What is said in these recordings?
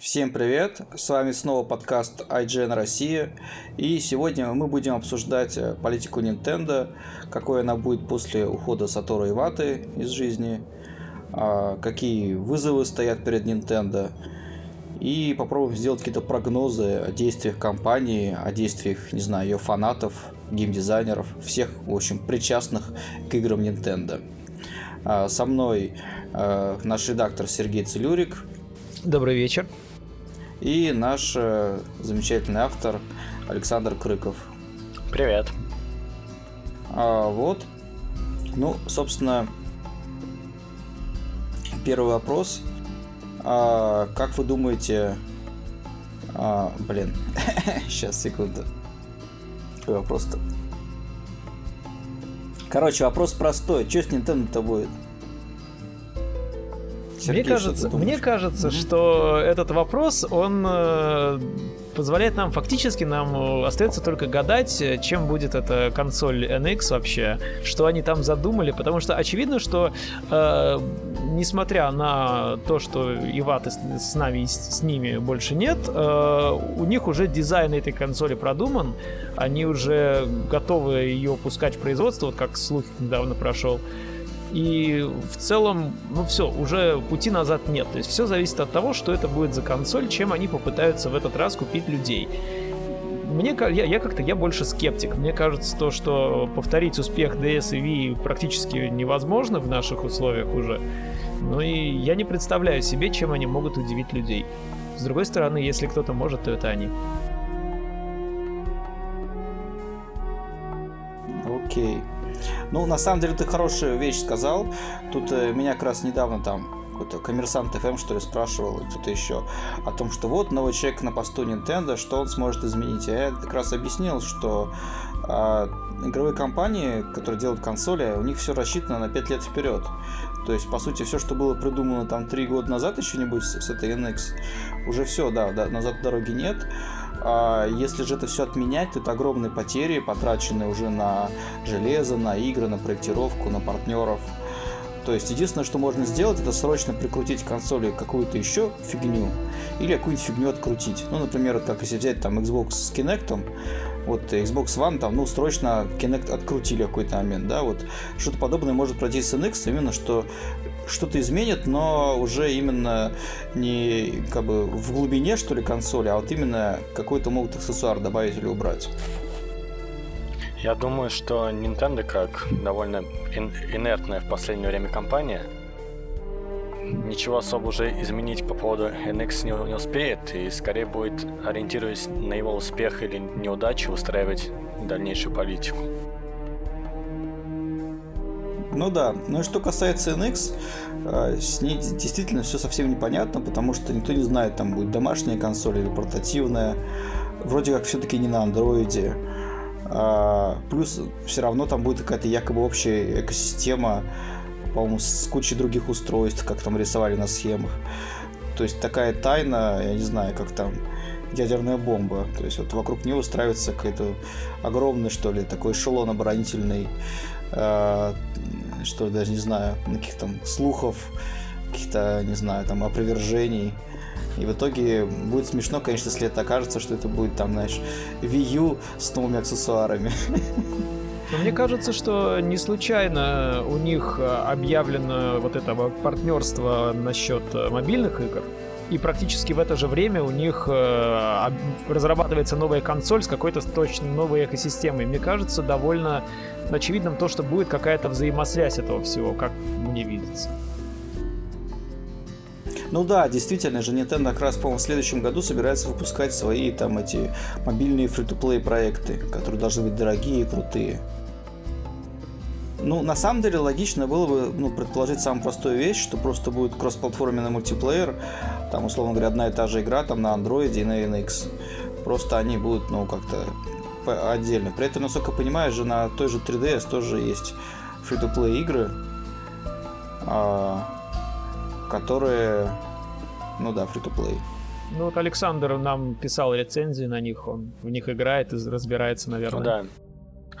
Всем привет! С вами снова подкаст IGN Россия. И сегодня мы будем обсуждать э, политику Nintendo, какой она будет после ухода Сатору Иваты из жизни, а, какие вызовы стоят перед Nintendo, и попробуем сделать какие-то прогнозы о действиях компании, о действиях, не знаю, ее фанатов, геймдизайнеров, всех, в общем, причастных к играм Nintendo. А, со мной э, наш редактор Сергей Целюрик. Добрый вечер. И наш э, замечательный автор Александр Крыков. Привет. А, вот. Ну, собственно, первый вопрос. А, как вы думаете... А, блин, сейчас, секунду. Какой вопрос-то? Короче, вопрос простой. Что с Nintendo-то будет? Сергей, мне кажется, мне кажется, mm-hmm. что этот вопрос, он э, позволяет нам фактически нам э, остается только гадать, чем будет эта консоль NX вообще, что они там задумали, потому что очевидно, что э, несмотря на то, что Иваты с, с нами с ними больше нет, э, у них уже дизайн этой консоли продуман, они уже готовы ее пускать в производство, вот как слух недавно прошел. И в целом, ну все, уже пути назад нет. То есть все зависит от того, что это будет за консоль, чем они попытаются в этот раз купить людей. Мне я, я как-то я больше скептик. Мне кажется, то, что повторить успех DS и Wii практически невозможно в наших условиях уже. Ну и я не представляю себе, чем они могут удивить людей. С другой стороны, если кто-то может, то это они. Окей. Okay. Ну, на самом деле, ты хорошую вещь сказал. Тут э, меня как раз недавно там какой-то коммерсант FM, что ли, спрашивал, кто-то еще, о том, что вот новый человек на посту Nintendo, что он сможет изменить. А я как раз объяснил, что э, игровые компании, которые делают консоли, у них все рассчитано на 5 лет вперед. То есть, по сути, все, что было придумано там 3 года назад еще-нибудь с, с этой NX, уже все, да, да, назад дороги нет. Если же это все отменять, то это огромные потери, потраченные уже на железо, на игры, на проектировку, на партнеров. То есть единственное, что можно сделать, это срочно прикрутить к консоли какую-то еще фигню или какую-нибудь фигню открутить. Ну, например, как если взять там Xbox с Kinect, вот Xbox One там, ну, срочно Kinect открутили какой-то момент, да, вот что-то подобное может пройти с NX, именно что что-то изменит, но уже именно не как бы в глубине, что ли, консоли, а вот именно какой-то могут аксессуар добавить или убрать. Я думаю, что Nintendo, как довольно инертная в последнее время компания, ничего особо уже изменить по поводу NX не, не успеет и скорее будет, ориентируясь на его успех или неудачу, устраивать дальнейшую политику. Ну да. Ну и что касается NX, э, с ней действительно все совсем непонятно, потому что никто не знает, там будет домашняя консоль или портативная. Вроде как все-таки не на андроиде. Плюс все равно там будет какая-то якобы общая экосистема, по-моему, с кучей других устройств, как там рисовали на схемах. То есть такая тайна, я не знаю, как там ядерная бомба. То есть вот вокруг нее устраивается какой-то огромный, что ли, такой эшелон оборонительный э, что ли, даже не знаю, каких там слухов, каких-то, не знаю, там опровержений. И в итоге будет смешно, конечно, если это окажется, что это будет там, знаешь, Wii U с новыми аксессуарами. Но мне кажется, что не случайно у них э, объявлено вот это партнерство насчет э, мобильных игр. И практически в это же время у них э, разрабатывается новая консоль с какой-то точно новой экосистемой. Мне кажется, довольно очевидным то, что будет какая-то взаимосвязь этого всего, как мне видится. Ну да, действительно же, Nintendo как раз, по-моему, в следующем году собирается выпускать свои там эти мобильные фри-то-плей проекты, которые должны быть дорогие и крутые. Ну, на самом деле, логично было бы ну, предположить самую простую вещь, что просто будет кроссплатформенный мультиплеер, там, условно говоря, одна и та же игра там на Android и на NX. Просто они будут, ну, как-то отдельно. При этом, насколько я понимаю, же на той же 3DS тоже есть free-to-play игры, а, которые, ну да, free-to-play. Ну вот Александр нам писал рецензии на них, он в них играет и разбирается, наверное. Ну да.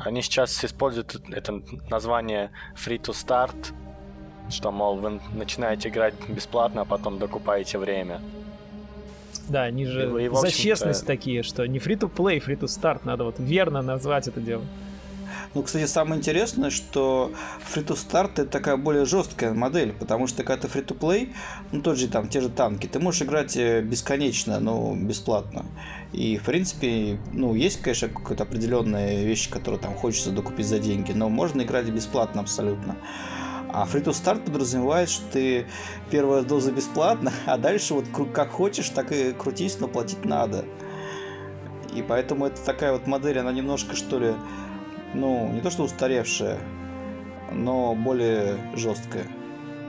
Они сейчас используют это название Free to Start, что, мол, вы начинаете играть бесплатно, а потом докупаете время. Да, они же и, за честность такие, что не free-to-play, free-to-start, надо вот верно назвать это дело. Ну, кстати, самое интересное, что free-to-start это такая более жесткая модель, потому что когда ты free-to-play, ну, тот же там, те же танки, ты можешь играть э, бесконечно, но бесплатно. И, в принципе, ну, есть, конечно, какая-то определенная вещь, которую там хочется докупить за деньги, но можно играть бесплатно абсолютно. А free to start подразумевает, что ты первая доза бесплатно, а дальше вот как хочешь, так и крутись, но платить надо. И поэтому это такая вот модель, она немножко, что ли, ну, не то что устаревшая, но более жесткая.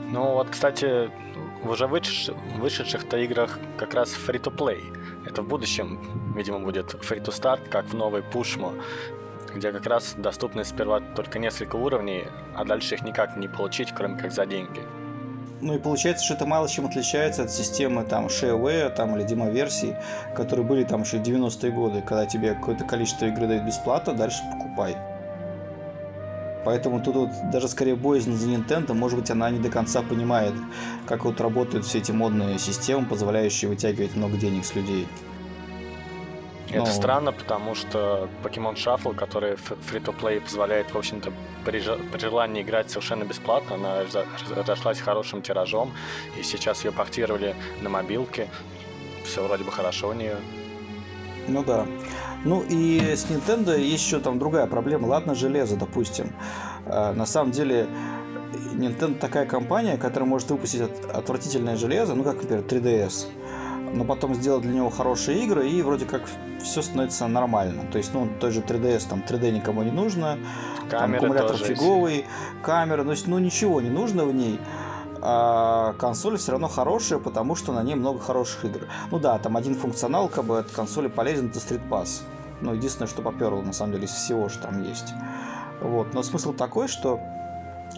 Ну вот, кстати, в уже вышедших, вышедших-то играх как раз free-to-play. Это в будущем, видимо, будет free-to-start, как в новой Pushmo, где как раз доступны сперва только несколько уровней, а дальше их никак не получить, кроме как за деньги. Ну и получается, что это мало чем отличается от системы там shareware там, или демо-версий, которые были там еще в 90-е годы, когда тебе какое-то количество игры дают бесплатно, дальше покупай. Поэтому тут вот даже скорее боязнь за Nintendo, может быть, она не до конца понимает, как вот работают все эти модные системы, позволяющие вытягивать много денег с людей. Это Но... странно, потому что Pokemon Shuffle, который free-to-play позволяет, в общем-то, при, при желании играть совершенно бесплатно, она разошлась хорошим тиражом, и сейчас ее портировали на мобилке. Все вроде бы хорошо у нее. Ну да. Ну и с Nintendo есть еще там другая проблема. Ладно, железо, допустим. А, на самом деле, Nintendo такая компания, которая может выпустить отвратительное железо, ну как, например, 3DS, но потом сделать для него хорошие игры, и вроде как все становится нормально. То есть, ну, той же 3DS, там 3D никому не нужно, там аккумулятор фиговый, есть. камера, ну, ну ничего не нужно в ней а консоль все равно хорошая, потому что на ней много хороших игр. Ну да, там один функционал, как бы от консоли полезен, это Street Pass. Ну, единственное, что поперло, на самом деле, из всего, что там есть. Вот. Но смысл такой, что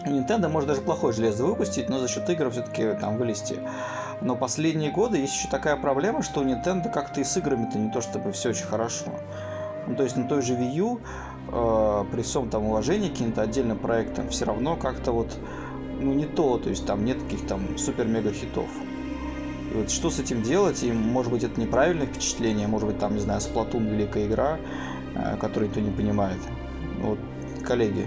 Nintendo может даже плохое железо выпустить, но за счет игр все-таки там вылезти. Но последние годы есть еще такая проблема, что у Nintendo как-то и с играми-то не то чтобы все очень хорошо. Ну, то есть на той же Wii U, э, при всем там уважении к каким-то отдельным проектам, все равно как-то вот ну, не то, то есть там нет каких там супер-мега хитов. И вот что с этим делать, и может быть это неправильное впечатление, может быть там, не знаю, Splatoon великая игра, э, которую никто не понимает. Вот, коллеги,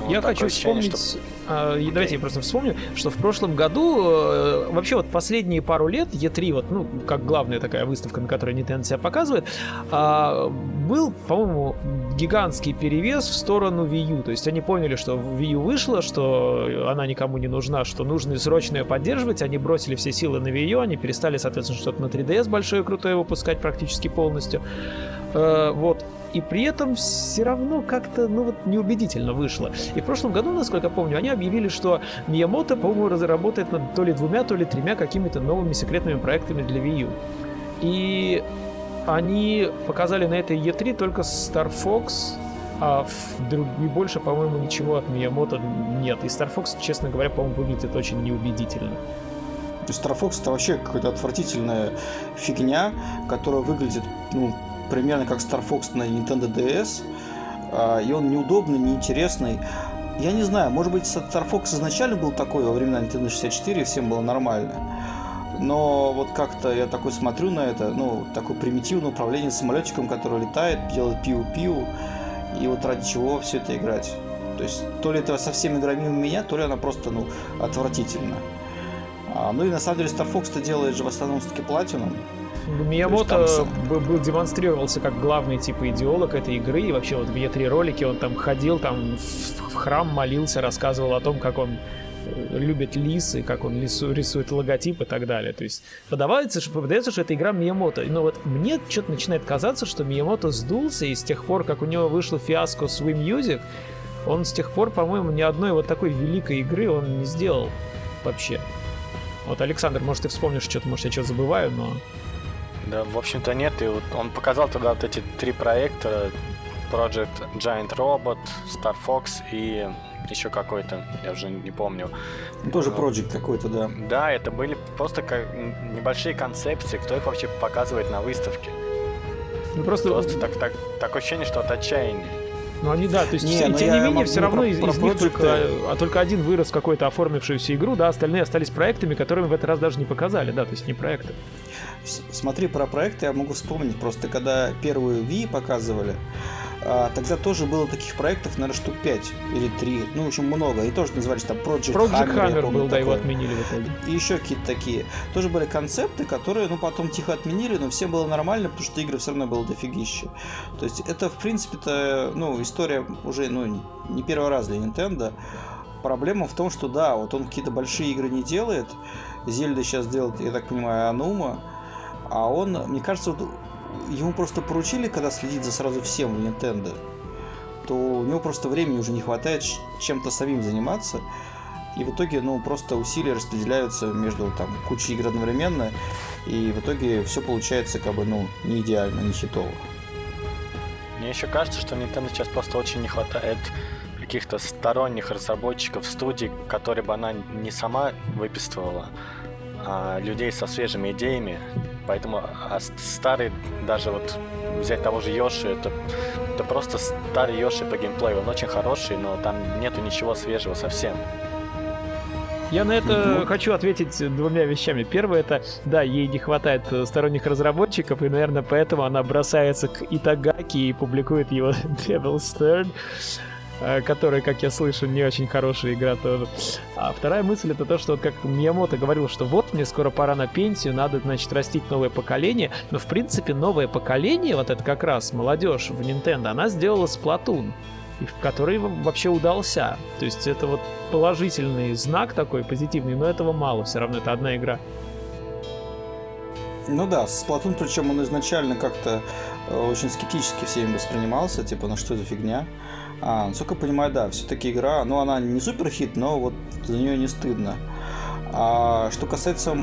вот я хочу вспомнить, что... а, давайте я просто вспомню, что в прошлом году, э, вообще вот последние пару лет, E3, вот, ну, как главная такая выставка, на которой Nintendo себя показывает, а, был, по-моему, гигантский перевес в сторону Wii U. То есть они поняли, что Wii U вышла, что она никому не нужна, что нужно срочно ее поддерживать, они бросили все силы на Wii U, они перестали, соответственно, что-то на 3DS большое крутое выпускать практически полностью. Э, вот и при этом все равно как-то, ну вот, неубедительно вышло. И в прошлом году, насколько помню, они объявили, что Миямото, по-моему, разработает над то ли двумя, то ли тремя какими-то новыми секретными проектами для Wii U. И они показали на этой E3 только Star Fox, а в друг... и больше, по-моему, ничего от Миямото нет. И Star Fox, честно говоря, по-моему, выглядит очень неубедительно. Star Fox это вообще какая-то отвратительная фигня, которая выглядит ну, примерно как Star Fox на Nintendo DS, а, и он неудобный, неинтересный. Я не знаю, может быть, Star Fox изначально был такой во времена Nintendo 64, и всем было нормально. Но вот как-то я такой смотрю на это, ну, такое примитивное управление самолетиком, который летает, делает пиу-пиу, и вот ради чего все это играть. То есть, то ли это совсем игра мимо меня, то ли она просто, ну, отвратительна. А, ну и на самом деле Star Fox-то делает же в основном все-таки платином. Миямото там... был, был, демонстрировался как главный типа идеолог этой игры, и вообще вот в E3 ролике он там ходил, там в, в храм молился, рассказывал о том, как он э, любит лисы, как он лису, рисует логотип и так далее. То есть подавается, что, подается, что это игра Миямото. Но вот мне что-то начинает казаться, что Миямото сдулся, и с тех пор, как у него вышло фиаско с Wii Music, он с тех пор, по-моему, ни одной вот такой великой игры он не сделал вообще. Вот, Александр, может, ты вспомнишь что-то, может, я что-то забываю, но... Да, в общем-то нет. И вот он показал тогда вот эти три проекта. Project Giant Robot, Star Fox и еще какой-то, я уже не помню. Тоже Project какой-то, да. Да, это были просто как небольшие концепции, кто их вообще показывает на выставке. Ну, просто... просто так, так, такое ощущение, что от отчаяния. Ну они да, то есть не, тем не менее все равно из, из них только, а только один вырос какой-то оформившуюся игру, да, остальные остались проектами, которыми в этот раз даже не показали, да, то есть не проекты. Смотри, про проекты я могу вспомнить, просто когда первую Wii показывали, а, тогда тоже было таких проектов, наверное, штук 5 или 3. Ну, в общем, много. И тоже назывались там Project, Project Hammer. Hammer помню, был, такой. да, его отменили в итоге. И еще какие-то такие. Тоже были концепты, которые, ну, потом тихо отменили, но всем было нормально, потому что игры все равно было дофигища. То есть это, в принципе-то, ну, история уже, ну, не первый раз для Nintendo. Проблема в том, что да, вот он какие-то большие игры не делает. Зельда сейчас делает, я так понимаю, Анума. А он, мне кажется, вот ему просто поручили, когда следить за сразу всем в Nintendo, то у него просто времени уже не хватает чем-то самим заниматься. И в итоге, ну, просто усилия распределяются между там кучей игр одновременно, и в итоге все получается как бы, ну, не идеально, не хитово. Мне еще кажется, что Nintendo сейчас просто очень не хватает каких-то сторонних разработчиков студий, которые бы она не сама выписывала, а людей со свежими идеями, Поэтому а старый, даже вот взять того же Йоши, это, это просто старый Йоши по геймплею. Он очень хороший, но там нету ничего свежего совсем. Я на это хочу ответить двумя вещами. Первое это, да, ей не хватает сторонних разработчиков, и, наверное, поэтому она бросается к Итагаки и публикует его Devil's Third. Э, которая, как я слышу, не очень хорошая игра тоже. А вторая мысль это то, что как Миямото говорил, что вот мне скоро пора на пенсию, надо, значит, растить новое поколение. Но, в принципе, новое поколение, вот это как раз молодежь в Nintendo, она сделала Splatoon который вообще удался. То есть это вот положительный знак такой, позитивный, но этого мало, все равно это одна игра. Ну да, Splatoon, причем он изначально как-то э, очень скептически всеми воспринимался, типа, ну что за фигня. А, насколько я понимаю, да, все-таки игра, ну, она не супер хит, но вот за нее не стыдно. А что касается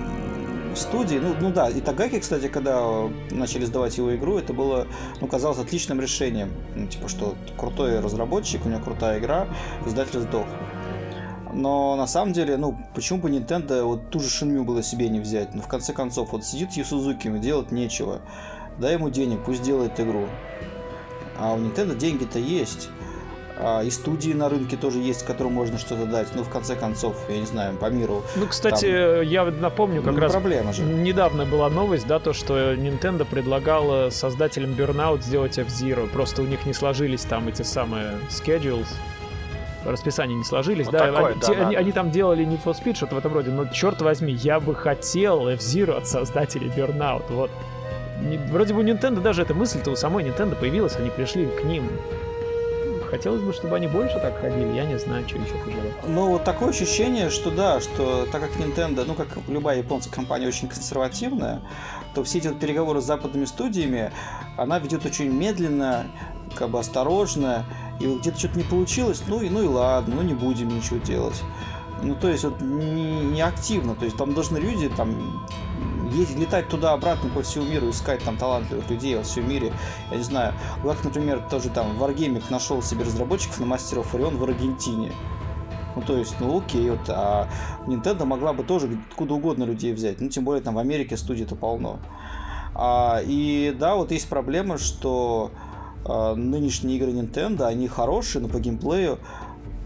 студии, ну, ну да, и Тагаки, кстати, когда начали сдавать его игру, это было, ну, казалось отличным решением. Ну, типа, что крутой разработчик, у него крутая игра, издатель сдох. Но на самом деле, ну, почему бы Nintendo вот ту же Шинмю было себе не взять? Ну, в конце концов, вот сидит Юсузуки, делать нечего. Дай ему денег, пусть делает игру. А у Nintendo деньги-то есть. А, и студии на рынке тоже есть, которым можно что-то дать. Ну, в конце концов, я не знаю, по миру. Ну, кстати, там... я напомню, как ну, раз проблема же. недавно была новость, да, то, что Nintendo предлагала создателям Burnout сделать F-Zero. Просто у них не сложились там эти самые schedules расписание не сложились, вот да, такое, они, да, те, они, они там делали Need for Speed, что-то в этом роде, но черт возьми, я бы хотел F-Zero от создателей Burnout, вот. Не, вроде бы у Nintendo даже эта мысль-то у самой Nintendo появилась, они пришли к ним Хотелось бы, чтобы они больше так ходили, я не знаю, что еще пожелать. Ну, вот такое ощущение, что да, что так как Nintendo, ну, как любая японская компания, очень консервативная, то все эти вот переговоры с западными студиями, она ведет очень медленно, как бы осторожно, и где-то что-то не получилось, ну и, ну и ладно, ну не будем ничего делать. Ну, то есть, вот не, не активно, то есть там должны люди там ездить, летать туда-обратно по всему миру, искать там талантливых людей во всем мире. Я не знаю, как, например, тоже там Wargaming нашел себе разработчиков на of Orion в Аргентине. Ну, то есть, ну окей, вот, а Nintendo могла бы тоже откуда угодно людей взять. Ну, тем более там в Америке студий-то полно. А, и да, вот есть проблема, что а, нынешние игры Nintendo, они хорошие, но по геймплею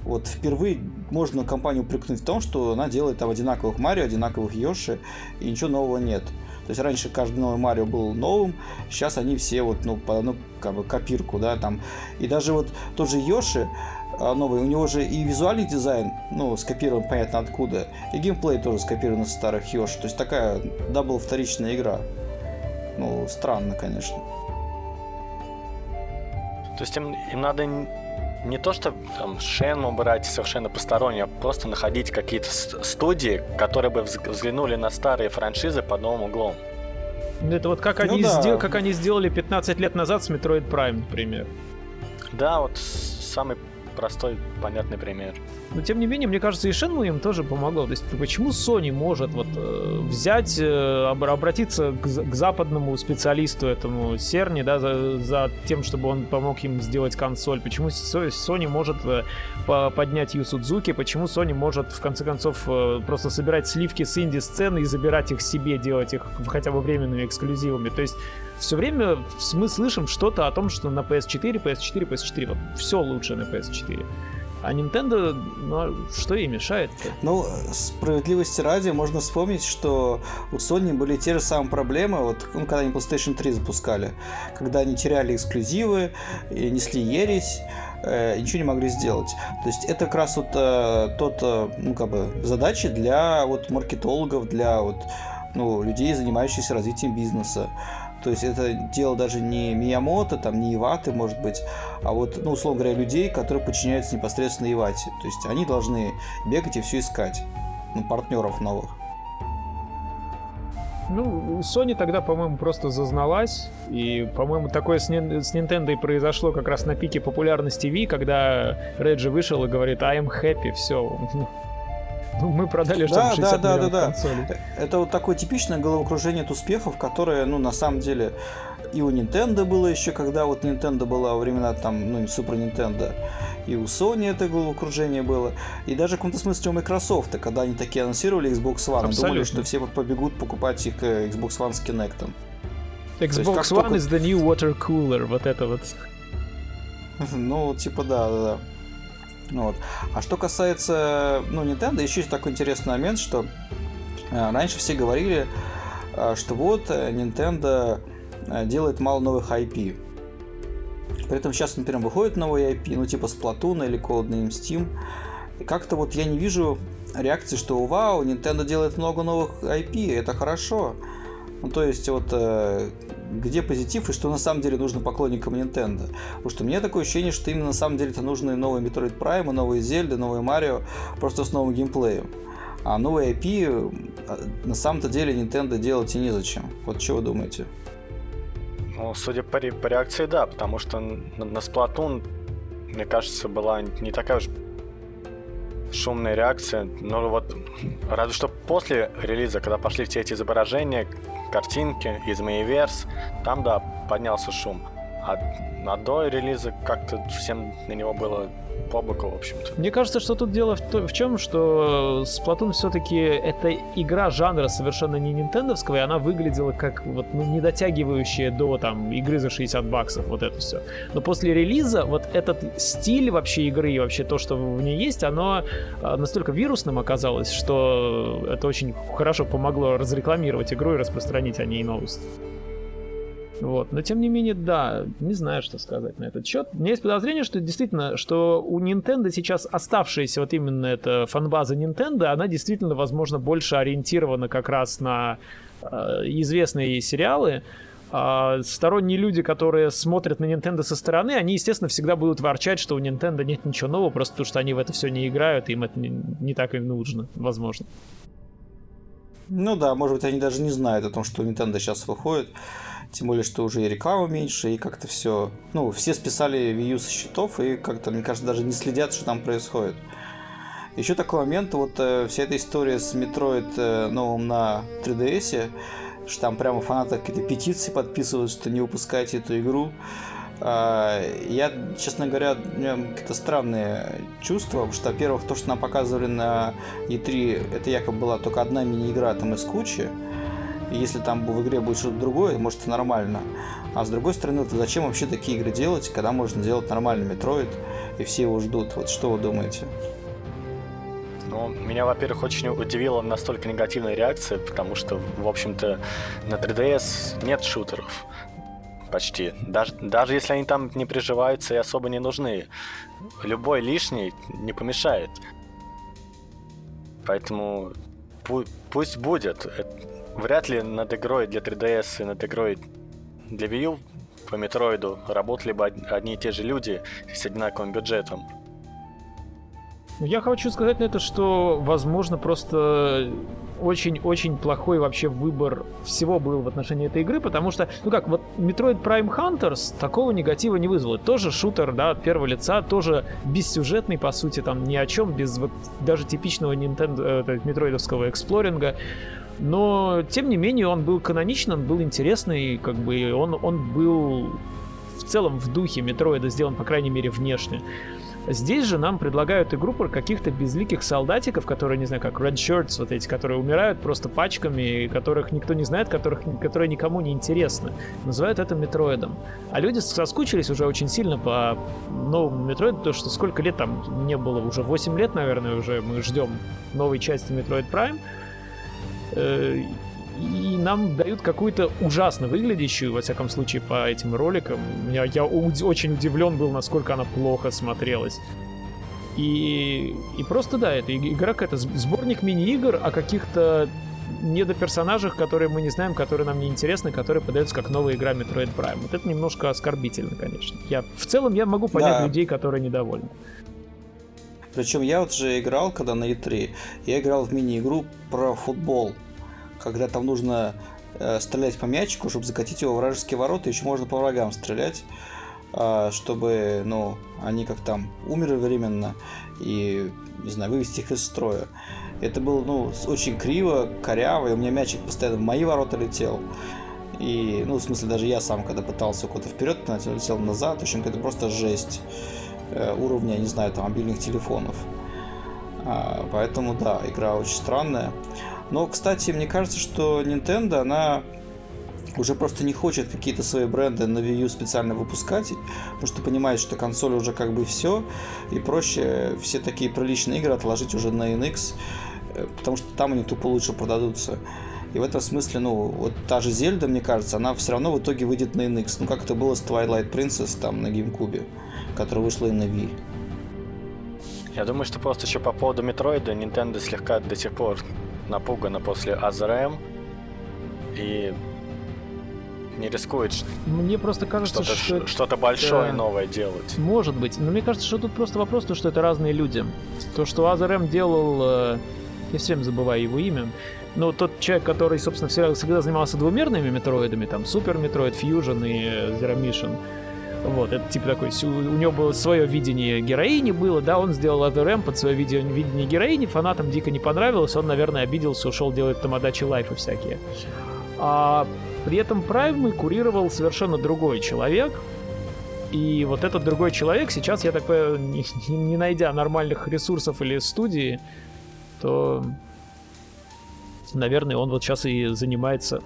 вот впервые можно компанию упрекнуть в том, что она делает там одинаковых Марио, одинаковых Йоши, и ничего нового нет. То есть раньше каждый новый Марио был новым, сейчас они все вот, ну, по, ну, как бы копирку, да, там. И даже вот тот же Йоши, а, новый, у него же и визуальный дизайн, ну, скопирован понятно откуда, и геймплей тоже скопирован из старых Йоши. То есть такая double вторичная игра. Ну, странно, конечно. То есть им, им надо не то, что там Shenmue брать совершенно посторонние, а просто находить какие-то студии, которые бы взглянули на старые франшизы под новым углом. Ну, это вот как, ну, они, да. сдел... как они сделали 15 лет назад с Metroid Prime, например. Да, вот самый простой, понятный пример. Но тем не менее, мне кажется, и Shenmue им тоже помогло. То есть почему Sony может вот э, взять, э, обратиться к, к западному специалисту этому Серни, да, за, за тем, чтобы он помог им сделать консоль? Почему Sony может э, поднять Ю Судзуки? Почему Sony может в конце концов просто собирать сливки с инди-сцены и забирать их себе, делать их хотя бы временными эксклюзивами? То есть все время мы слышим что-то о том, что на PS4, PS4, PS4, вот все лучше на PS4. А Nintendo, ну, а что ей мешает? -то? Ну, справедливости ради, можно вспомнить, что у Sony были те же самые проблемы, вот ну, когда они PlayStation 3 запускали, когда они теряли эксклюзивы, и несли ересь, э, ничего не могли сделать. То есть это как раз вот э, тот, э, ну, как бы, задачи для вот маркетологов, для вот, ну, людей, занимающихся развитием бизнеса. То есть это дело даже не Миямото, там, не Иваты, может быть, а вот, ну, условно говоря, людей, которые подчиняются непосредственно Ивате. То есть они должны бегать и все искать, ну, партнеров новых. Ну, Sony тогда, по-моему, просто зазналась. И, по-моему, такое с, с Nintendo и произошло как раз на пике популярности Wii, когда Реджи вышел и говорит «I am happy», все, ну, мы продали да, 60 да, да, да, консолей. Да. Это вот такое типичное головокружение от успехов, которое, ну, на самом деле, и у Nintendo было еще, когда вот Nintendo была во времена там, ну, Super Nintendo, и у Sony это головокружение было, и даже в каком-то смысле у Microsoft, когда они такие анонсировали Xbox One, Абсолютно. думали, что все побегут покупать их э, Xbox One с Kinect. Xbox One только... is the new water cooler, вот это вот. Ну, типа да, да, да. Вот. А что касается ну, Nintendo, еще есть такой интересный момент, что э, раньше все говорили, э, что вот э, Nintendo делает мало новых IP. При этом сейчас, например, выходит новый IP, ну типа Splatoon или Codename Steam. И как-то вот я не вижу реакции, что вау, Nintendo делает много новых IP, это хорошо. Ну то есть вот где позитив и что на самом деле нужно поклонникам Nintendo. Потому что мне такое ощущение, что именно на самом деле это нужны новые Metroid Prime, новые Зельды, новые Марио, просто с новым геймплеем. А новые IP а, на самом-то деле Nintendo делать и незачем. Вот что вы думаете? Ну, судя по, по реакции, да, потому что на, на Splatoon, мне кажется, была не такая уж шумная реакция. Но вот разве что после релиза, когда пошли все эти изображения, картинки из Mayverse, там, да, поднялся шум. А, а до релиза как-то всем на него было по боку, в общем-то. Мне кажется, что тут дело в, то, в чем, что Splatoon все-таки это игра жанра совершенно не нинтендовского, и она выглядела как вот ну, не дотягивающая до там игры за 60 баксов, вот это все. Но после релиза вот этот стиль вообще игры и вообще то, что в ней есть, оно а, настолько вирусным оказалось, что это очень хорошо помогло разрекламировать игру и распространить о ней новости. Вот. Но тем не менее, да, не знаю, что сказать на этот счет. У меня есть подозрение, что действительно, что у Nintendo сейчас оставшаяся вот именно эта фанбаза Nintendo, она действительно, возможно, больше ориентирована как раз на э, известные сериалы, а сторонние люди, которые смотрят на Nintendo со стороны, они, естественно, всегда будут ворчать, что у Nintendo нет ничего нового, просто потому что они в это все не играют, и им это не, не так и нужно, возможно. Ну да, может быть, они даже не знают о том, что Nintendo сейчас выходит. Тем более, что уже и реклама меньше, и как-то все... Ну, все списали Wii U со счетов, и как-то, мне кажется, даже не следят, что там происходит. Еще такой момент, вот э, вся эта история с Metroid э, новым на 3DS, что там прямо фанаты какие-то петиции подписывают, что не выпускайте эту игру. Э, я, честно говоря, у меня какие-то странные чувства, потому что, во-первых, то, что нам показывали на E3, это якобы была только одна мини-игра там из кучи, если там в игре будет что-то другое, может это нормально. А с другой стороны, то зачем вообще такие игры делать, когда можно делать нормальный Metroid, и все его ждут? Вот что вы думаете? Ну, меня, во-первых, очень удивила настолько негативная реакция, потому что, в общем-то, на 3DS нет шутеров. Почти. Даже, даже если они там не приживаются и особо не нужны. Любой лишний не помешает. Поэтому пу- пусть будет вряд ли над игрой для 3DS и над игрой для Wii U по Метроиду работали бы одни и те же люди с одинаковым бюджетом. Я хочу сказать на это, что, возможно, просто очень-очень плохой вообще выбор всего был в отношении этой игры, потому что, ну как, вот Metroid Prime Hunters такого негатива не вызвало. Тоже шутер, да, от первого лица, тоже бессюжетный, по сути, там ни о чем, без вот даже типичного Nintendo, э, метроидовского эксплоринга. Но, тем не менее, он был каноничный, он был интересный, как бы он, он был в целом в духе Метроида сделан, по крайней мере, внешне. Здесь же нам предлагают игру про каких-то безликих солдатиков, которые, не знаю, как Red Shirts, вот эти, которые умирают просто пачками, которых никто не знает, которых, которые никому не интересны. Называют это Метроидом. А люди соскучились уже очень сильно по новому Метроиду, потому что сколько лет там не было, уже 8 лет, наверное, уже мы ждем новой части Metroid Prime и нам дают какую-то ужасно выглядящую, во всяком случае, по этим роликам. Я, я очень удивлен был, насколько она плохо смотрелась. И, и просто, да, это игра какая-то, сборник мини-игр о каких-то недоперсонажах, которые мы не знаем, которые нам не интересны, которые подаются как новая игра Metroid Prime. Вот это немножко оскорбительно, конечно. Я, в целом я могу понять да. людей, которые недовольны. Причем я вот же играл, когда на E3, я играл в мини-игру про футбол когда там нужно э, стрелять по мячику, чтобы закатить его в вражеские ворота, еще можно по врагам стрелять, э, чтобы, ну, они как там умерли временно и, не знаю, вывести их из строя. Это было, ну, очень криво, коряво, и у меня мячик постоянно в мои ворота летел. И, ну, в смысле, даже я сам, когда пытался куда-то вперед, летел назад. В общем, это просто жесть уровня, не знаю, там, мобильных телефонов. А, поэтому, да, игра очень странная. Но, кстати, мне кажется, что Nintendo, она уже просто не хочет какие-то свои бренды на Wii U специально выпускать, потому что понимает, что консоль уже как бы все, и проще все такие приличные игры отложить уже на NX, э, потому что там они тупо лучше продадутся. И в этом смысле, ну, вот та же Зельда, мне кажется, она все равно в итоге выйдет на NX. Ну, как это было с Twilight Princess там на GameCube, которая вышла и на Wii. Я думаю, что просто еще по поводу Метроида Nintendo слегка до сих пор напугана после Other M и не рискует Мне просто кажется, что-то, что... что-то большое да. новое делать. Может быть. Но мне кажется, что тут просто вопрос, то, что это разные люди. То, что Other M делал... Э, я все время забываю его имя. Но тот человек, который, собственно, всегда занимался двумерными метроидами, там, Super Metroid, Fusion и Zero Mission, вот, это типа такой, у него было свое видение героини было, да, он сделал ADRM под свое видение, видение героини, фанатам дико не понравилось, он, наверное, обиделся, ушел делать тамадачи лайфы всякие. А при этом Праймы курировал совершенно другой человек, и вот этот другой человек сейчас, я так понимаю, не, не найдя нормальных ресурсов или студии, то, наверное, он вот сейчас и занимается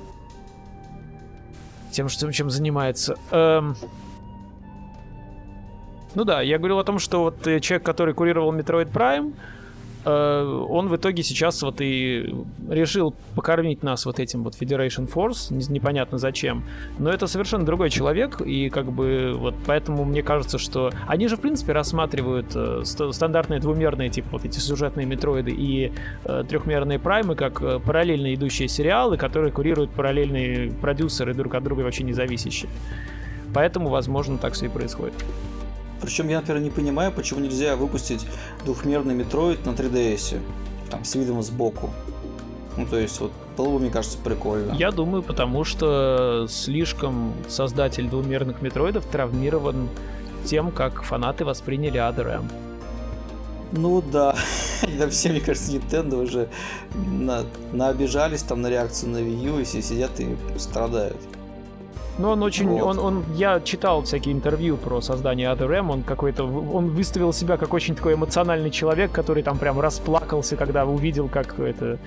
тем, чем занимается. Эм... Ну да, я говорил о том, что вот э, человек, который курировал Metroid Prime, он в итоге сейчас вот и решил покормить нас вот этим вот Federation Force, непонятно зачем. Но это совершенно другой человек, и как бы вот поэтому мне кажется, что они же в принципе рассматривают э, стандартные двумерные типа вот эти сюжетные метроиды и трехмерные праймы как параллельно идущие сериалы, которые курируют параллельные продюсеры друг от друга вообще не зависящие. Поэтому, возможно, так все и происходит. Причем я, например, не понимаю, почему нельзя выпустить двухмерный Metroid на 3DS, там, с видом сбоку. Ну, то есть, вот, было бы, мне кажется, прикольно. Я думаю, потому что слишком создатель двумерных метроидов травмирован тем, как фанаты восприняли Other M. Ну да, там все, мне кажется, Nintendo уже на, наобижались там на реакцию на Wii U, и все сидят и страдают. Ну, он очень, вот. он, он, я читал всякие интервью про создание ADRM, он какой-то, он выставил себя как очень такой эмоциональный человек, который там прям расплакался, когда увидел, как это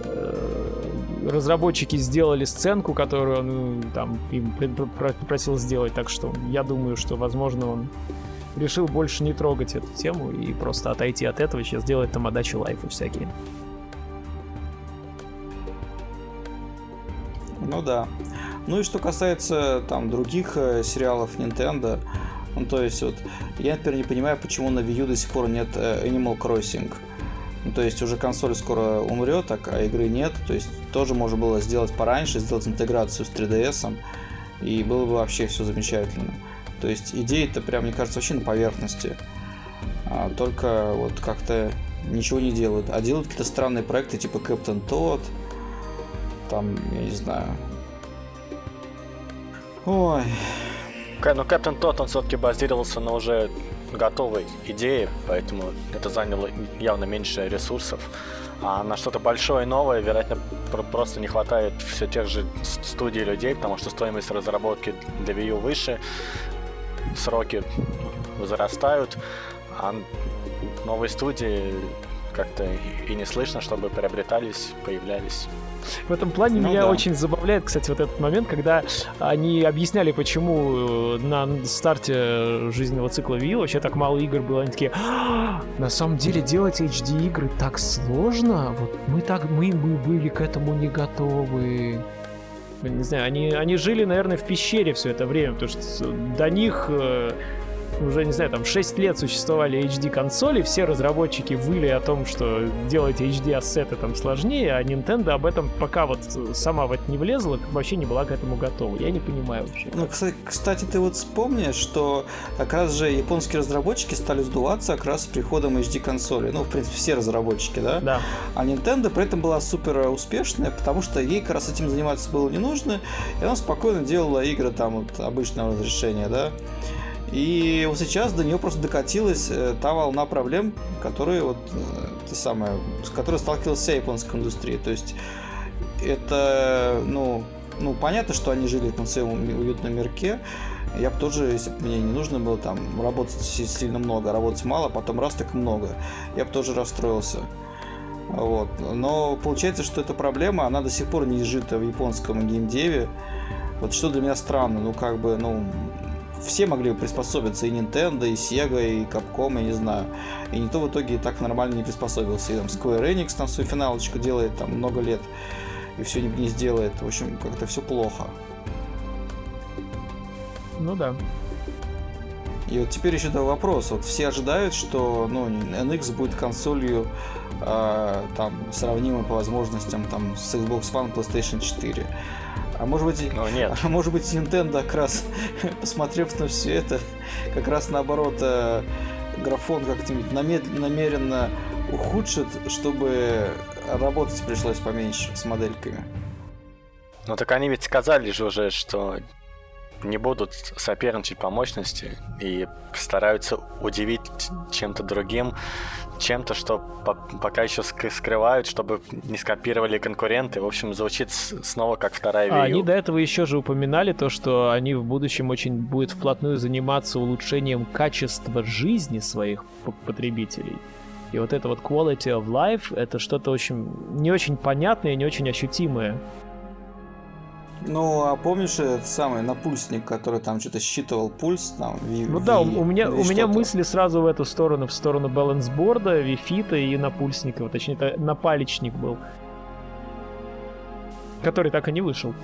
э, разработчики сделали сценку, которую он там им попросил сделать, так что я думаю, что, возможно, он решил больше не трогать эту тему и просто отойти от этого, сейчас делать там отдачи лайфы всякие. Ну да. Ну и что касается там других э, сериалов Nintendo, ну то есть вот, я, например, не понимаю, почему на Wii U до сих пор нет э, Animal Crossing. Ну, то есть уже консоль скоро умрет, так, а игры нет. То есть тоже можно было сделать пораньше, сделать интеграцию с 3DS, и было бы вообще все замечательно. То есть идеи-то прям, мне кажется, вообще на поверхности. а, только вот как-то ничего не делают. А делают какие-то странные проекты, типа Captain Todd, там, я не знаю. Ой. Но Captain Todd, он все-таки базировался на уже готовой идее, поэтому это заняло явно меньше ресурсов. А на что-то большое и новое, вероятно, просто не хватает все тех же студий людей, потому что стоимость разработки для Wii U выше, сроки возрастают, а новые студии как-то и не слышно, чтобы приобретались, появлялись. В этом плане ну, меня да. очень забавляет, кстати, вот этот момент, когда они объясняли, почему э, на старте жизненного цикла Wii вообще так мало игр было. Они такие, «А, на самом деле делать HD игры так сложно. Вот мы так мы, мы были к этому не готовы. Не знаю, они, они жили, наверное, в пещере все это время, потому что до них э, уже, не знаю, там 6 лет существовали HD-консоли, все разработчики выли о том, что делать HD-ассеты там сложнее, а Nintendo об этом пока вот сама в это не влезла, вообще не была к этому готова. Я не понимаю вообще. Ну, кстати, ты вот вспомни, что как раз же японские разработчики стали сдуваться как раз с приходом HD-консоли. Ну, в принципе, все разработчики, да? Да. А Nintendo при этом была супер успешная, потому что ей как раз этим заниматься было не нужно, и она спокойно делала игры там вот обычного разрешения, да? И вот сейчас до нее просто докатилась э, та волна проблем, которые вот э, ты самое, с которой сталкивалась вся японская индустрия. То есть это, ну, ну, понятно, что они жили на своем уютном мирке. Я бы тоже, если бы мне не нужно было там работать сильно много, работать мало, потом раз так много, я бы тоже расстроился. Вот. Но получается, что эта проблема, она до сих пор не изжита в японском геймдеве. Вот что для меня странно, ну как бы, ну, все могли бы приспособиться, и Nintendo, и Sega, и Capcom, я не знаю. И никто в итоге так нормально не приспособился. И там Square Enix там свою финалочку делает там много лет, и все не, не сделает. В общем, как-то все плохо. Ну да. И вот теперь еще да, вопрос. Вот все ожидают, что ну, NX будет консолью э, там сравнимой по возможностям там, с Xbox One PlayStation 4. А может быть, ну, нет. А может быть, Nintendo как раз, посмотрев на все это, как раз наоборот, э, графон как-нибудь намеренно ухудшит, чтобы работать пришлось поменьше с модельками. Ну так они ведь сказали же уже, что не будут соперничать по мощности и стараются удивить чем-то другим, чем-то, что по пока еще скрывают, чтобы не скопировали конкуренты. В общем, звучит снова как вторая Wii U. А они до этого еще же упоминали то, что они в будущем очень будет вплотную заниматься улучшением качества жизни своих потребителей. И вот это вот quality of life, это что-то очень не очень понятное, не очень ощутимое. Ну, а помнишь этот самый напульсник, который там что-то считывал пульс? Там, ви, ну да, у меня, у меня мысли сразу в эту сторону, в сторону балансборда, вифита и напульсника, точнее, это напалечник был. Который так и не вышел.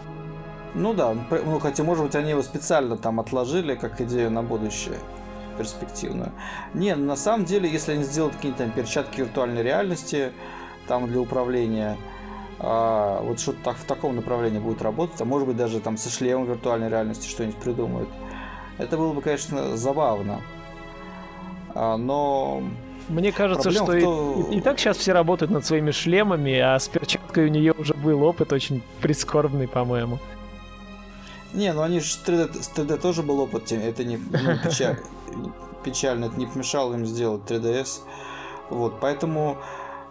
Ну да, ну хотя, может быть, они его специально там отложили как идею на будущее перспективную. Не, на самом деле, если они сделают какие-то там перчатки виртуальной реальности, там для управления, а, вот что-то так, в таком направлении будет работать, а может быть даже там со шлемом виртуальной реальности что-нибудь придумают. Это было бы, конечно, забавно. А, но мне кажется, что то... и, и так сейчас все работают над своими шлемами, а с перчаткой у нее уже был опыт очень прискорбный, по-моему. Не, ну они же 3D, с 3D тоже был опыт, это не ну, печаль, печально, это не помешало им сделать 3DS. Вот, поэтому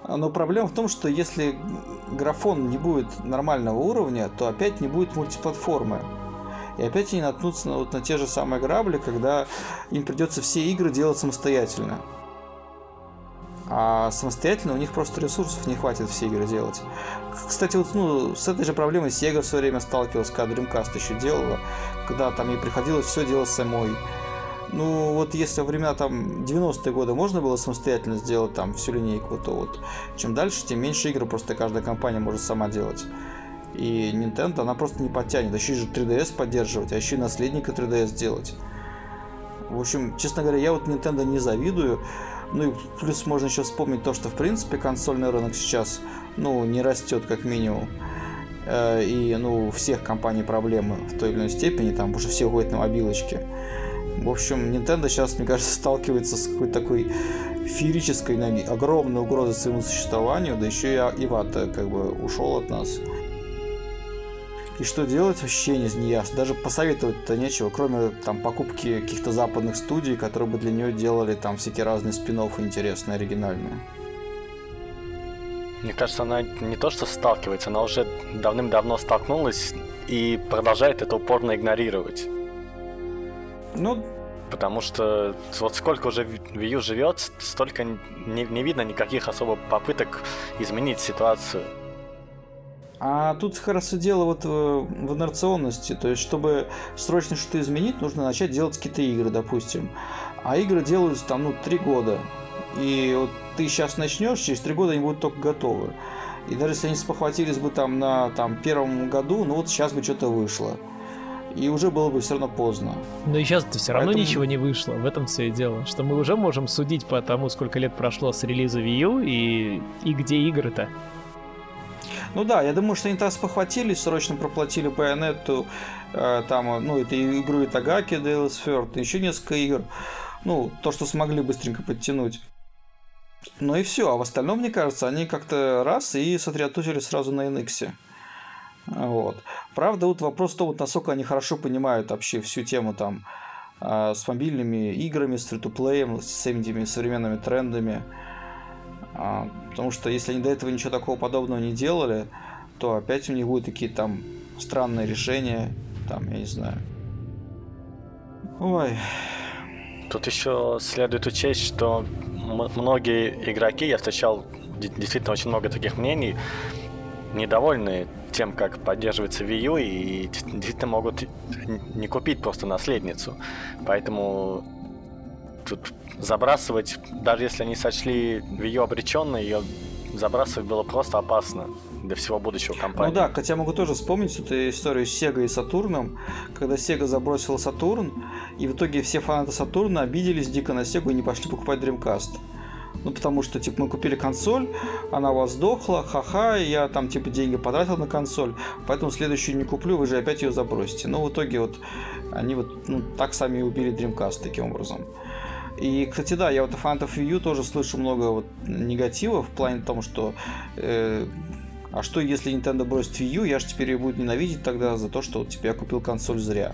но проблема в том, что если графон не будет нормального уровня, то опять не будет мультиплатформы. И опять они наткнутся на, вот, на те же самые грабли, когда им придется все игры делать самостоятельно. А самостоятельно у них просто ресурсов не хватит все игры делать. Кстати, вот ну, с этой же проблемой Sega в свое время сталкивалась, когда Dreamcast еще делала, когда там ей приходилось все делать самой. Ну, вот если во времена там 90-е годы можно было самостоятельно сделать там всю линейку, то вот чем дальше, тем меньше игр просто каждая компания может сама делать. И Nintendo, она просто не подтянет. Еще и же 3DS поддерживать, а еще и наследника 3DS делать. В общем, честно говоря, я вот Nintendo не завидую. Ну и плюс можно еще вспомнить то, что в принципе консольный рынок сейчас, ну, не растет как минимум. Э, и, ну, у всех компаний проблемы в той или иной степени, там уже все уходят на мобилочки. В общем, Nintendo сейчас, мне кажется, сталкивается с какой-то такой феерической огромной угрозой своему существованию, да еще и Ивата как бы ушел от нас. И что делать, вообще не, не. Даже посоветовать-то нечего, кроме там покупки каких-то западных студий, которые бы для нее делали там всякие разные спин интересные, оригинальные. Мне кажется, она не то что сталкивается, она уже давным-давно столкнулась и продолжает это упорно игнорировать. Ну, Потому что вот сколько уже Wii U живет, столько не, не видно никаких особо попыток изменить ситуацию. А тут как раз и дело вот в инерционности. То есть, чтобы срочно что-то изменить, нужно начать делать какие-то игры, допустим. А игры делаются там, ну, три года. И вот ты сейчас начнешь, через три года они будут только готовы. И даже если они спохватились бы там на там, первом году, ну вот сейчас бы что-то вышло. И уже было бы все равно поздно. Но и сейчас-то все равно Поэтому... ничего не вышло. В этом все и дело. Что мы уже можем судить по тому, сколько лет прошло с релиза Wii U и, и где игры-то. Ну да, я думаю, что они так спохватились, срочно проплатили Bayonetta, э, там, ну, это игру Итагаки, Dallas Third, еще несколько игр. Ну, то, что смогли быстренько подтянуть. Ну и все. А в остальном, мне кажется, они как-то раз и сосредоточились сразу на NX. Вот. Правда, вот вопрос то, вот насколько они хорошо понимают вообще всю тему там а, с мобильными играми, с фри-то-плеем, с этими современными трендами. А, потому что если они до этого ничего такого подобного не делали, то опять у них будут такие там странные решения, там, я не знаю. Ой. Тут еще следует учесть, что многие игроки, я встречал действительно очень много таких мнений, недовольны тем, как поддерживается Wii U, и действительно могут не купить просто наследницу. Поэтому тут забрасывать, даже если они сочли Wii U обреченной, ее забрасывать было просто опасно для всего будущего компании. Ну да, хотя могу тоже вспомнить эту историю с Sega и Сатурном, когда Sega забросила Сатурн, и в итоге все фанаты Сатурна обиделись дико на Sega и не пошли покупать Dreamcast. Ну, потому что, типа, мы купили консоль, она у вас сдохла, ха-ха, я там, типа, деньги потратил на консоль, поэтому следующую не куплю, вы же опять ее забросите. Но в итоге вот они вот ну, так сами и убили Dreamcast таким образом. И, кстати, да, я вот фанатов Wii U тоже слышу много вот негатива в плане того, что э, а что если Nintendo бросит Wii U, я же теперь ее буду ненавидеть тогда за то, что типа, я купил консоль зря.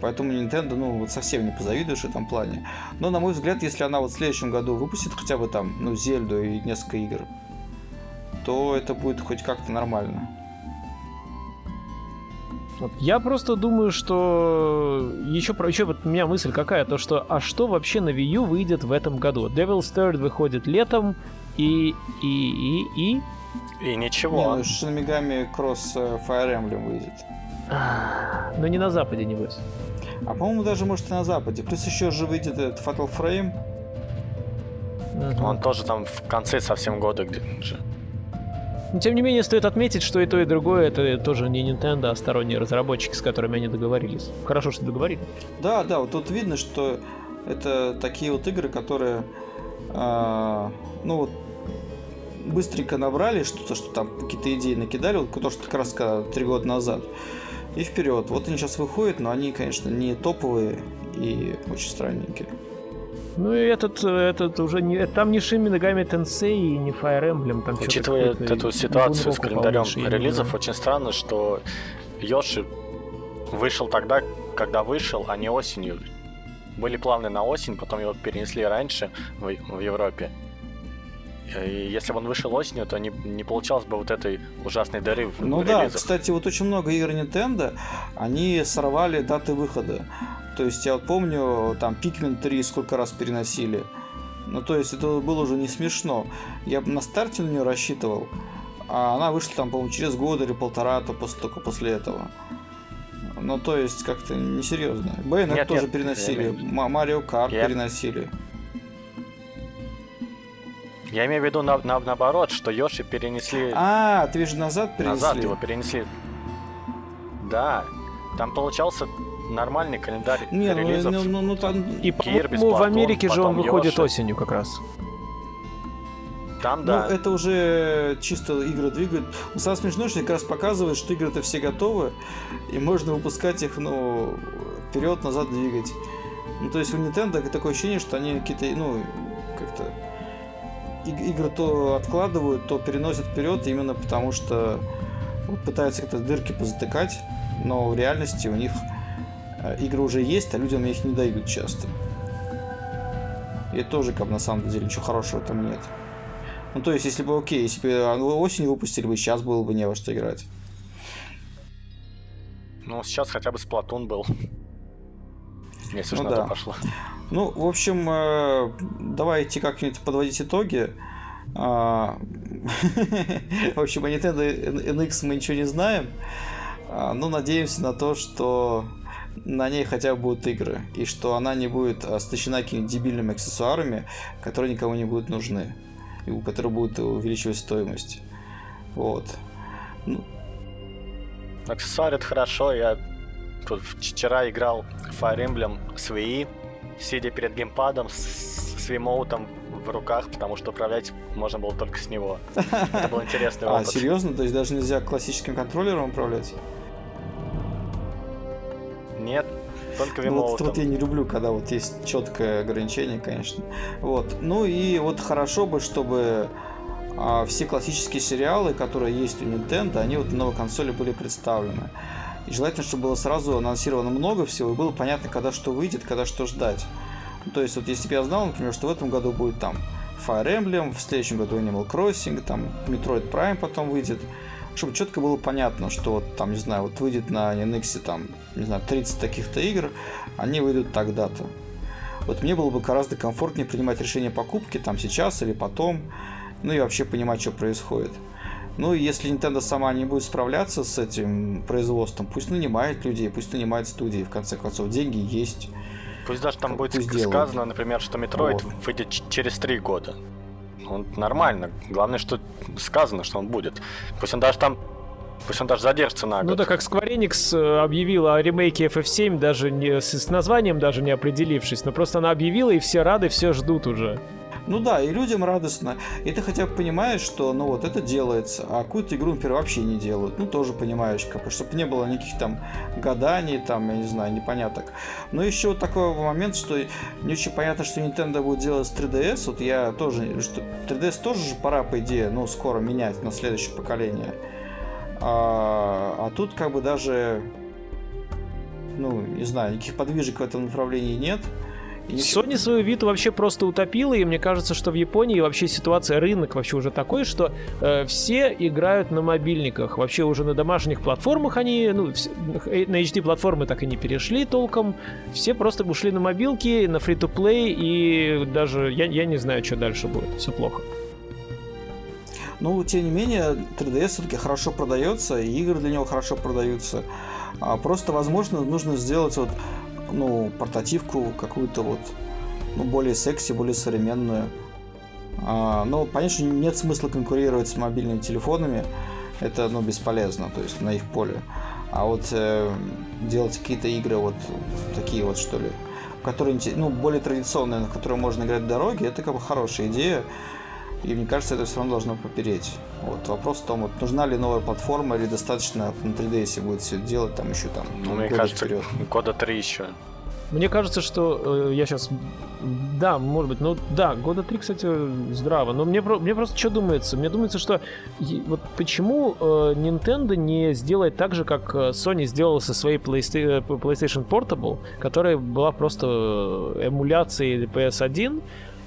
Поэтому Nintendo, ну, вот совсем не позавидуешь в этом плане. Но, на мой взгляд, если она вот в следующем году выпустит хотя бы там, ну, Зельду и несколько игр, то это будет хоть как-то нормально. Я просто думаю, что еще, еще вот у меня мысль какая, то что, а что вообще на Wii U выйдет в этом году? Devil's Third выходит летом, и... и... и... и... И ничего. Не, ну Shin Cross э, Fire Emblem выйдет. Но не на Западе, небось. А по-моему, даже может и на Западе. Плюс еще же выйдет этот Fatal Frame. Угу. Он тоже там в конце совсем года где-то же. Но, тем не менее, стоит отметить, что и то, и другое это тоже не Nintendo, а сторонние разработчики, с которыми они договорились. Хорошо, что договорились. Да, да, вот тут видно, что это такие вот игры, которые, э, ну вот, быстренько набрали что-то, что там какие-то идеи накидали, вот то, что как раз три года назад и вперед. Вот они сейчас выходят, но они, конечно, не топовые и очень странненькие. Ну и этот, этот уже не... Там не Шин Megami Tensei и не Fire Emblem. Там Учитывая эту ситуацию с календарем релизов, очень странно, что Йоши вышел тогда, когда вышел, а не осенью. Были планы на осень, потом его перенесли раньше в, в Европе. И если бы он вышел осенью, то не, не получалось бы вот этой ужасной дыры в Ну релизах. да, кстати, вот очень много игр Nintendo, они сорвали даты выхода. То есть я вот помню, там Pikmin 3 сколько раз переносили. Ну, то есть это было уже не смешно. Я на старте на нее рассчитывал, а она вышла там, по-моему, через год или полтора, то после, только после этого. Ну, то есть как-то несерьезно. Bayonetta тоже нет, переносили, Марио Карт переносили. Я имею в виду на, на, наоборот, что Йоши перенесли... А, ты же назад перенесли? Назад его перенесли. Да, там получался нормальный календарь Не, ну, релизов. Ну, ну, ну, там... И, по-моему, в Америке же он выходит Йоши. осенью как раз. Там, да. Ну, это уже чисто игры двигают. Но самое смешное, что как раз показывает, что игры-то все готовы, и можно выпускать их, ну, вперед-назад двигать. Ну, то есть у Nintendo такое ощущение, что они какие-то, ну, как-то игры то откладывают, то переносят вперед, именно потому что вот, пытаются как-то дырки позатыкать, но в реальности у них э, игры уже есть, а людям их не дают часто. И тоже, как на самом деле, ничего хорошего там нет. Ну, то есть, если бы, окей, если бы осенью выпустили бы, сейчас было бы не во что играть. Ну, сейчас хотя бы Сплатун был. Если ну, да. пошло. Ну, в общем, э, давайте как-нибудь подводить итоги. А, в общем, о Nintendo NX мы ничего не знаем. А, но надеемся на то, что на ней хотя бы будут игры. И что она не будет оснащена какими-то дебильными аксессуарами, которые никому не будут нужны. И у которых будут увеличивать стоимость. Вот. Ну. Аксессуар это хорошо. Я вчера играл Fire Emblem с Wii, сидя перед геймпадом с, с вимоутом в руках, потому что управлять можно было только с него. Это был интересный а, опыт. А, серьезно? То есть даже нельзя классическим контроллером управлять? Нет, только вимоутом. Ну, вот, вот я не люблю, когда вот есть четкое ограничение, конечно. Вот. Ну и вот хорошо бы, чтобы а, все классические сериалы, которые есть у Nintendo, они вот на новой консоли были представлены. И желательно, чтобы было сразу анонсировано много всего, и было понятно, когда что выйдет, когда что ждать. Ну, то есть, вот если бы я знал, например, что в этом году будет там Fire Emblem, в следующем году Animal Crossing, там Metroid Prime потом выйдет, чтобы четко было понятно, что вот там, не знаю, вот выйдет на NX там, не знаю, 30 таких-то игр, они выйдут тогда-то. Вот мне было бы гораздо комфортнее принимать решение покупки там сейчас или потом, ну и вообще понимать, что происходит. Ну, и если Nintendo сама не будет справляться с этим производством, пусть нанимает людей, пусть нанимает студии, в конце концов, деньги есть. Пусть даже там будет пусть сказано, делают. например, что Metroid вот. выйдет через три года. Он нормально. Главное, что сказано, что он будет. Пусть он даже там Пусть он даже задержится на ну год. Ну да, как Square Enix э, объявила о ремейке FF7, даже не, с, с названием даже не определившись, но просто она объявила, и все рады, все ждут уже. Ну да, и людям радостно. И ты хотя бы понимаешь, что ну вот это делается, а какую-то игру, например, вообще не делают. Ну тоже понимаешь, как бы, чтобы не было никаких там гаданий, там, я не знаю, непоняток. Но еще вот такой момент, что не очень понятно, что Nintendo будет делать с 3DS. Вот я тоже, что 3DS тоже же пора, по идее, ну, скоро менять на следующее поколение. А, а тут как бы даже, ну, не знаю, никаких подвижек в этом направлении нет. Sony свою Vita вообще просто утопила, и мне кажется, что в Японии вообще ситуация, рынок вообще уже такой, что э, все играют на мобильниках. Вообще уже на домашних платформах они, ну, все, на HD-платформы так и не перешли толком. Все просто ушли на мобилки, на фри-то-плей, и даже я, я не знаю, что дальше будет. Все плохо. Ну, тем не менее, 3DS все-таки хорошо продается, и игры для него хорошо продаются. А просто, возможно, нужно сделать вот ну, портативку какую-то вот, ну, более секси, более современную. А, но, понятно, что нет смысла конкурировать с мобильными телефонами, это, ну, бесполезно, то есть на их поле. А вот э, делать какие-то игры вот такие вот, что ли, которые, ну, более традиционные, на которые можно играть в дороге, это как бы хорошая идея. И мне кажется, это все равно должно попереть. Вот вопрос в том, вот, нужна ли новая платформа или достаточно на 3DS будет все делать там еще там. Ну, мне кажется, вперед. года три еще. Мне кажется, что э, я сейчас... Да, может быть, ну да, года три, кстати, здраво. Но мне, мне просто что думается? Мне думается, что вот почему э, Nintendo не сделает так же, как э, Sony сделала со своей PlayStation, э, PlayStation Portable, которая была просто э, эмуляцией PS1,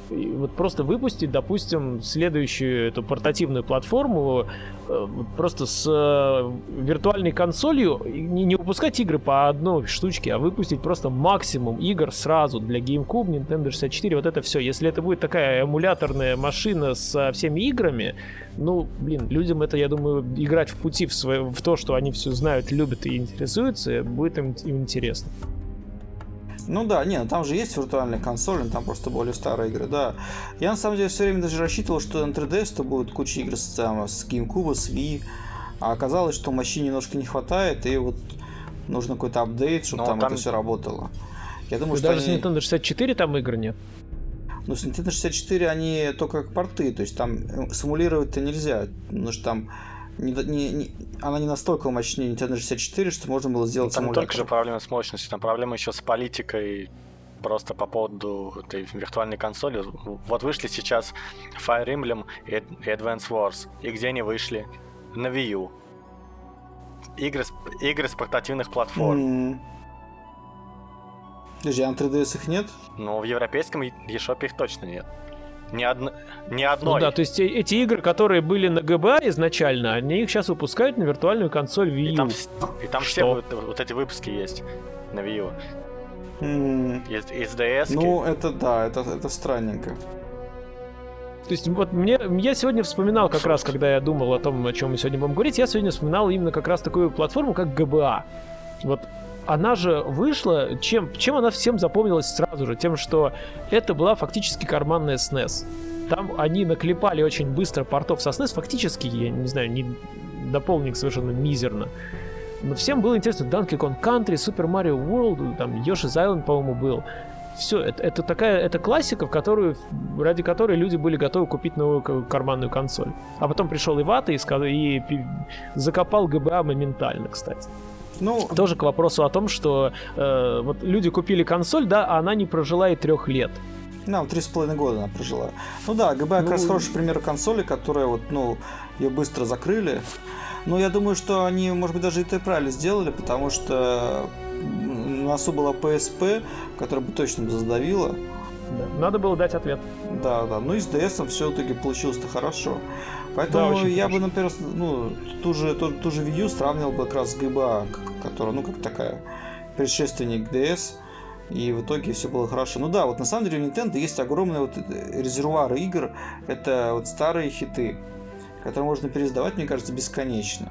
вот просто выпустить, допустим, следующую эту портативную платформу э, просто с э, виртуальной консолью, не, не выпускать игры по одной штучке, а выпустить просто максимум игр сразу для GameCube, Nintendo 64, вот это все. Если это будет такая эмуляторная машина со всеми играми, ну, блин, людям это, я думаю, играть в пути в, свое, в то, что они все знают, любят и интересуются, будет им, им интересно. Ну да, не, ну там же есть виртуальная консоль, там просто более старые игры, да. Я на самом деле все время даже рассчитывал, что на 3DS то будет куча игр с, там, с GameCube, с Wii, а оказалось, что мощи немножко не хватает, и вот нужно какой-то апдейт, чтобы там, там это все работало. Я думаю, что даже они... с Nintendo 64 там игр нет. Ну, с Nintendo 64 они только как порты, то есть там э, симулировать-то нельзя, потому что там не, не, не, она не настолько мощнее Nintendo 64, что можно было сделать Там только же проблема с мощностью, там проблема еще с политикой просто по поводу этой виртуальной консоли. Вот вышли сейчас Fire Emblem и Advance Wars. И где они вышли? На Wii U. Игры с, игры с портативных платформ. Mm. Подожди, а на 3DS их нет? Ну, в европейском eShop их точно нет. Ни, одно, ни одной. Ну да, то есть эти игры, которые были на GBA изначально, они их сейчас выпускают на виртуальную консоль Wii U. И там, и там все вот, вот эти выпуски есть на Wii U. Mm. Из, из DS. Ну, это да, это, это странненько. То есть вот мне, я сегодня вспоминал как раз, когда я думал о том, о чем мы сегодня будем говорить, я сегодня вспоминал именно как раз такую платформу, как GBA. Вот она же вышла, чем, чем она всем запомнилась сразу же? Тем, что это была фактически карманная SNES. Там они наклепали очень быстро портов со SNES, фактически, я не знаю, не дополненных совершенно мизерно. Но всем было интересно Donkey Kong Country, Super Mario World, там Yoshi's Island, по-моему, был. Все, это, это такая, это классика, в которую, ради которой люди были готовы купить новую карманную консоль. А потом пришел Ивата и, и, и закопал ГБА моментально, кстати. Ну, тоже к вопросу о том, что э, вот люди купили консоль, да, а она не прожила и трех лет. Да, три с половиной года она прожила. Ну да, ГБ ну, как раз хороший пример консоли, которая вот, ну, ее быстро закрыли. Но я думаю, что они, может быть, даже это правильно сделали, потому что на носу была PSP, которая бы точно задавила. Да. Надо было дать ответ. Да, да. Ну и с DS все в итоге получилось-то хорошо. Поэтому да, я хорошо. бы, например, ну, ту же, ту, ту же Wii U сравнивал бы как раз с GBA, которая, ну, как такая предшественник DS. И в итоге все было хорошо. Ну да, вот на самом деле у Nintendo есть огромный вот резервуар игр. Это вот старые хиты, которые можно пересдавать, мне кажется, бесконечно.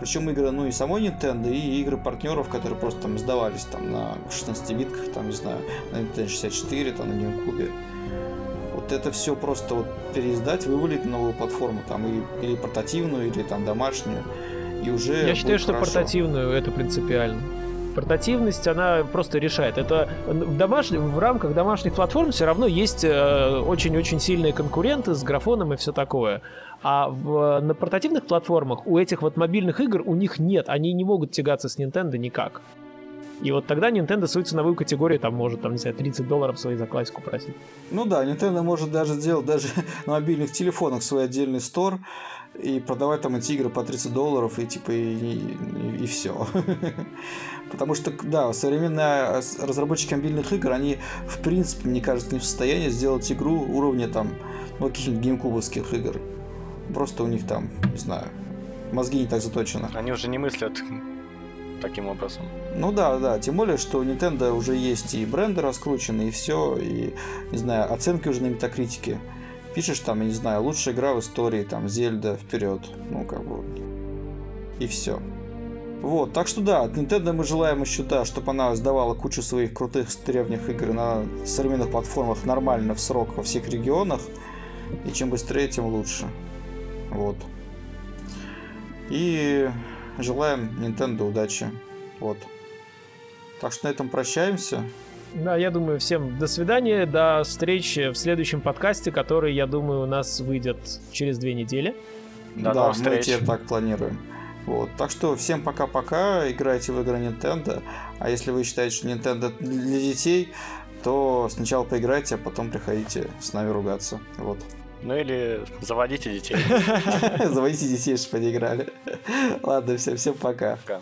Причем игры, ну и самой Nintendo, и игры партнеров, которые просто там сдавались там на 16-битках, там, не знаю, на Nintendo 64, там, на GameCube. Вот это все просто вот переиздать, вывалить на новую платформу, там, и, или портативную, или там домашнюю, и уже Я считаю, что хорошо. портативную это принципиально портативность, она просто решает. Это в, домаш... в рамках домашних платформ все равно есть э, очень-очень сильные конкуренты с графоном и все такое. А в, на портативных платформах у этих вот мобильных игр у них нет, они не могут тягаться с Nintendo никак. И вот тогда Nintendo свою ценовую категорию там может, там, не знаю, 30 долларов своей за классику просить. Ну да, Nintendo может даже сделать даже на мобильных телефонах свой отдельный стор и продавать там эти игры по 30 долларов и типа и, и, и все. Потому что, да, современные разработчики мобильных игр, они в принципе, мне кажется, не в состоянии сделать игру уровня там, ну, каких-нибудь геймкубовских игр. Просто у них там, не знаю, мозги не так заточены. Они уже не мыслят таким образом. Ну да, да, тем более, что у Nintendo уже есть и бренды раскручены, и все, и, не знаю, оценки уже на метакритике. Пишешь там, я не знаю, лучшая игра в истории, там, Зельда, вперед, ну как бы, и все. Вот, так что да, от Nintendo мы желаем еще, да, чтобы она сдавала кучу своих крутых древних игр на современных платформах нормально в срок во всех регионах. И чем быстрее, тем лучше. Вот. И желаем Nintendo удачи. Вот. Так что на этом прощаемся. Да, я думаю, всем до свидания, до встречи в следующем подкасте, который, я думаю, у нас выйдет через две недели. До да, мы теперь так планируем. Вот. Так что всем пока-пока, играйте в игры Nintendo. А если вы считаете, что Nintendo для детей, то сначала поиграйте, а потом приходите с нами ругаться. Вот. Ну или заводите детей. Заводите детей, чтобы они играли. Ладно, всем, всем пока. Пока.